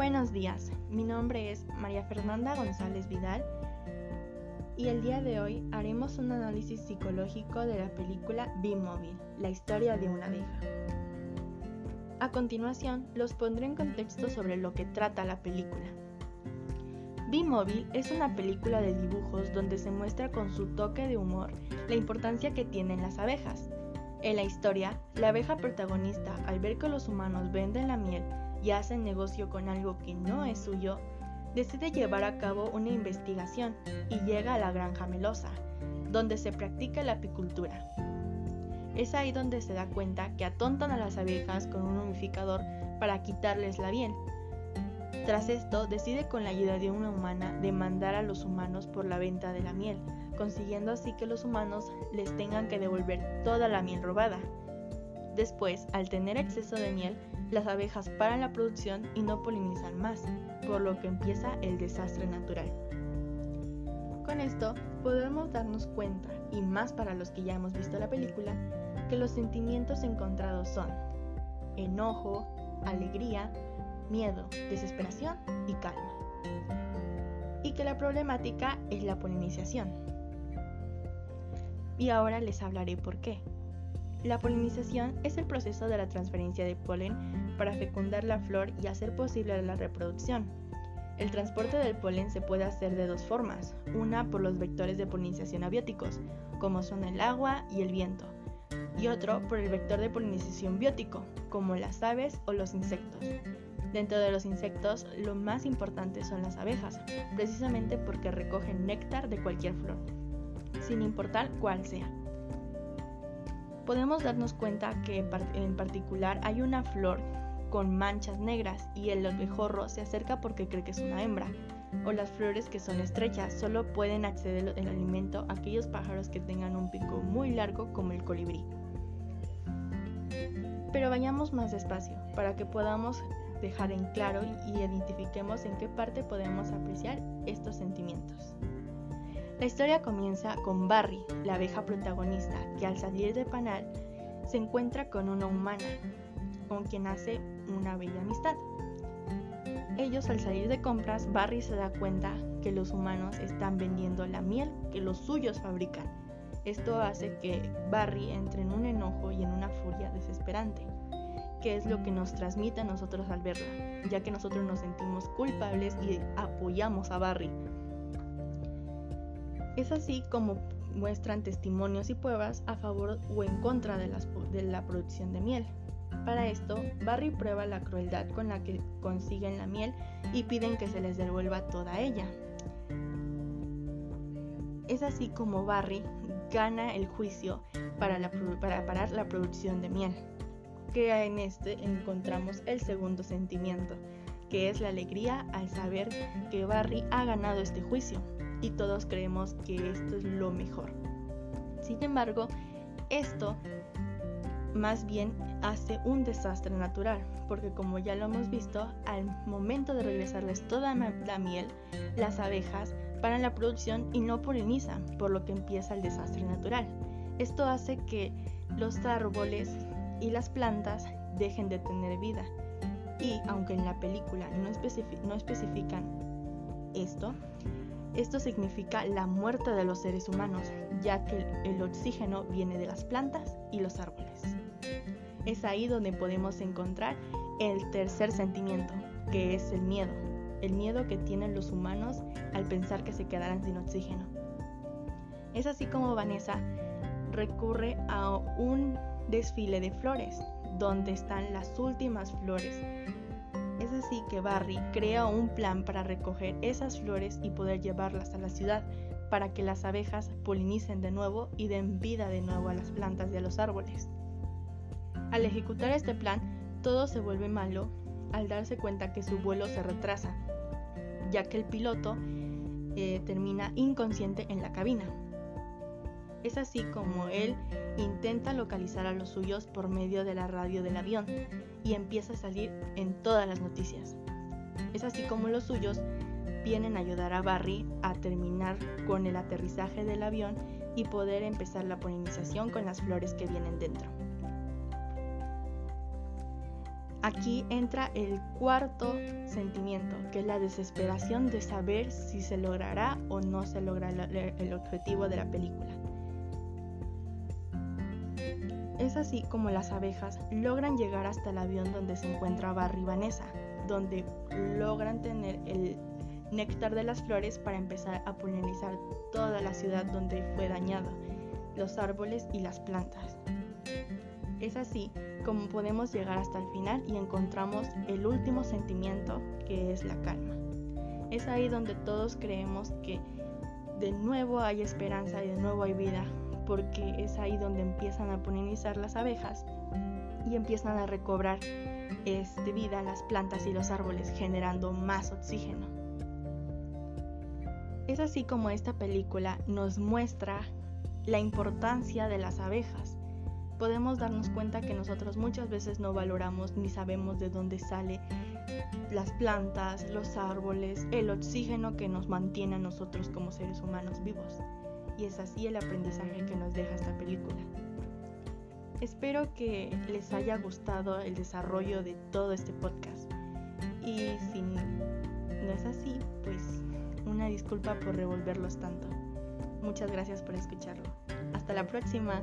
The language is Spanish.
Buenos días, mi nombre es María Fernanda González Vidal y el día de hoy haremos un análisis psicológico de la película B-Mobile, la historia de una abeja. A continuación, los pondré en contexto sobre lo que trata la película. B-Mobile es una película de dibujos donde se muestra con su toque de humor la importancia que tienen las abejas. En la historia, la abeja protagonista, al ver que los humanos venden la miel y hacen negocio con algo que no es suyo, decide llevar a cabo una investigación y llega a la granja melosa, donde se practica la apicultura. Es ahí donde se da cuenta que atontan a las abejas con un humidificador para quitarles la miel. Tras esto, decide con la ayuda de una humana demandar a los humanos por la venta de la miel, consiguiendo así que los humanos les tengan que devolver toda la miel robada. Después, al tener exceso de miel, las abejas paran la producción y no polinizan más, por lo que empieza el desastre natural. Con esto podemos darnos cuenta, y más para los que ya hemos visto la película, que los sentimientos encontrados son enojo, alegría, miedo, desesperación y calma. Y que la problemática es la polinización. Y ahora les hablaré por qué. La polinización es el proceso de la transferencia de polen para fecundar la flor y hacer posible la reproducción. El transporte del polen se puede hacer de dos formas, una por los vectores de polinización abióticos, como son el agua y el viento, y otro por el vector de polinización biótico, como las aves o los insectos. Dentro de los insectos, lo más importante son las abejas, precisamente porque recogen néctar de cualquier flor, sin importar cuál sea podemos darnos cuenta que en particular hay una flor con manchas negras y el abejorro se acerca porque cree que es una hembra. O las flores que son estrechas solo pueden acceder al alimento aquellos pájaros que tengan un pico muy largo como el colibrí. Pero vayamos más despacio para que podamos dejar en claro y identifiquemos en qué parte podemos apreciar estos sentimientos. La historia comienza con Barry, la abeja protagonista, que al salir de Panal se encuentra con una humana, con quien hace una bella amistad. Ellos al salir de compras, Barry se da cuenta que los humanos están vendiendo la miel que los suyos fabrican. Esto hace que Barry entre en un enojo y en una furia desesperante, que es lo que nos transmite a nosotros al verla, ya que nosotros nos sentimos culpables y apoyamos a Barry es así como muestran testimonios y pruebas a favor o en contra de, la producción de miel. Para esto, Barry prueba la crueldad con la que consiguen la miel y piden que se les devuelva toda ella. Es así como Barry gana el juicio para, para parar la producción de miel, que en este encontramos el segundo sentimiento, que es la alegría al saber que Barry ha ganado este juicio y todos creemos que esto es lo mejor. Sin embargo, esto más bien hace un desastre natural, porque como ya lo hemos visto, al momento de regresarles toda la miel, las abejas paran la producción y no polinizan, por lo que empieza el desastre natural. Esto hace que los árboles y las plantas dejen de tener vida. Y aunque en la película no, no especifican esto, esto significa la muerte de los seres humanos, ya que el oxígeno viene de las plantas y los árboles. Es ahí donde podemos encontrar el tercer sentimiento, que es el miedo, el miedo que tienen los humanos al pensar que se quedarán sin oxígeno. Es así como Vanessa recurre a un desfile de flores, donde están las últimas flores es así que Barry crea un plan para recoger esas flores y poder llevarlas a la ciudad para que las abejas polinicen de nuevo y den vida de nuevo a las plantas y a los árboles. Al ejecutar este plan, todo se vuelve malo al darse cuenta que su vuelo se retrasa, ya que el piloto eh, termina inconsciente en la cabina. Es así como él intenta localizar a los suyos por medio de la radio del avión y empieza a salir en todas las noticias. Es así como los suyos vienen a ayudar a Barry a terminar con el aterrizaje del avión y poder empezar la polinización con las flores que vienen dentro. Aquí entra el cuarto sentimiento, que es la desesperación de saber si se logrará o no se logrará el objetivo de la película. Es así como las abejas logran llegar hasta el avión donde se encuentra Barry Vanessa, donde logran tener el néctar de las flores para empezar a polinizar toda la ciudad donde fue dañado, los árboles y las plantas. Es así como podemos llegar hasta el final y encontramos el último sentimiento que es la calma. Es ahí donde todos creemos que de nuevo hay esperanza y de nuevo hay vida, porque es ahí donde empiezan a polinizar las abejas y empiezan a recobrar este, vida las plantas y los árboles generando más oxígeno. Es así como esta película nos muestra la importancia de las abejas. Podemos darnos cuenta que nosotros muchas veces no valoramos ni sabemos de dónde sale las plantas, los árboles, el oxígeno que nos mantiene a nosotros como seres humanos vivos. Y es así el aprendizaje que nos deja esta película. Espero que les haya gustado el desarrollo de todo este podcast. Y si no es así, pues una disculpa por revolverlos tanto. Muchas gracias por escucharlo. Hasta la próxima.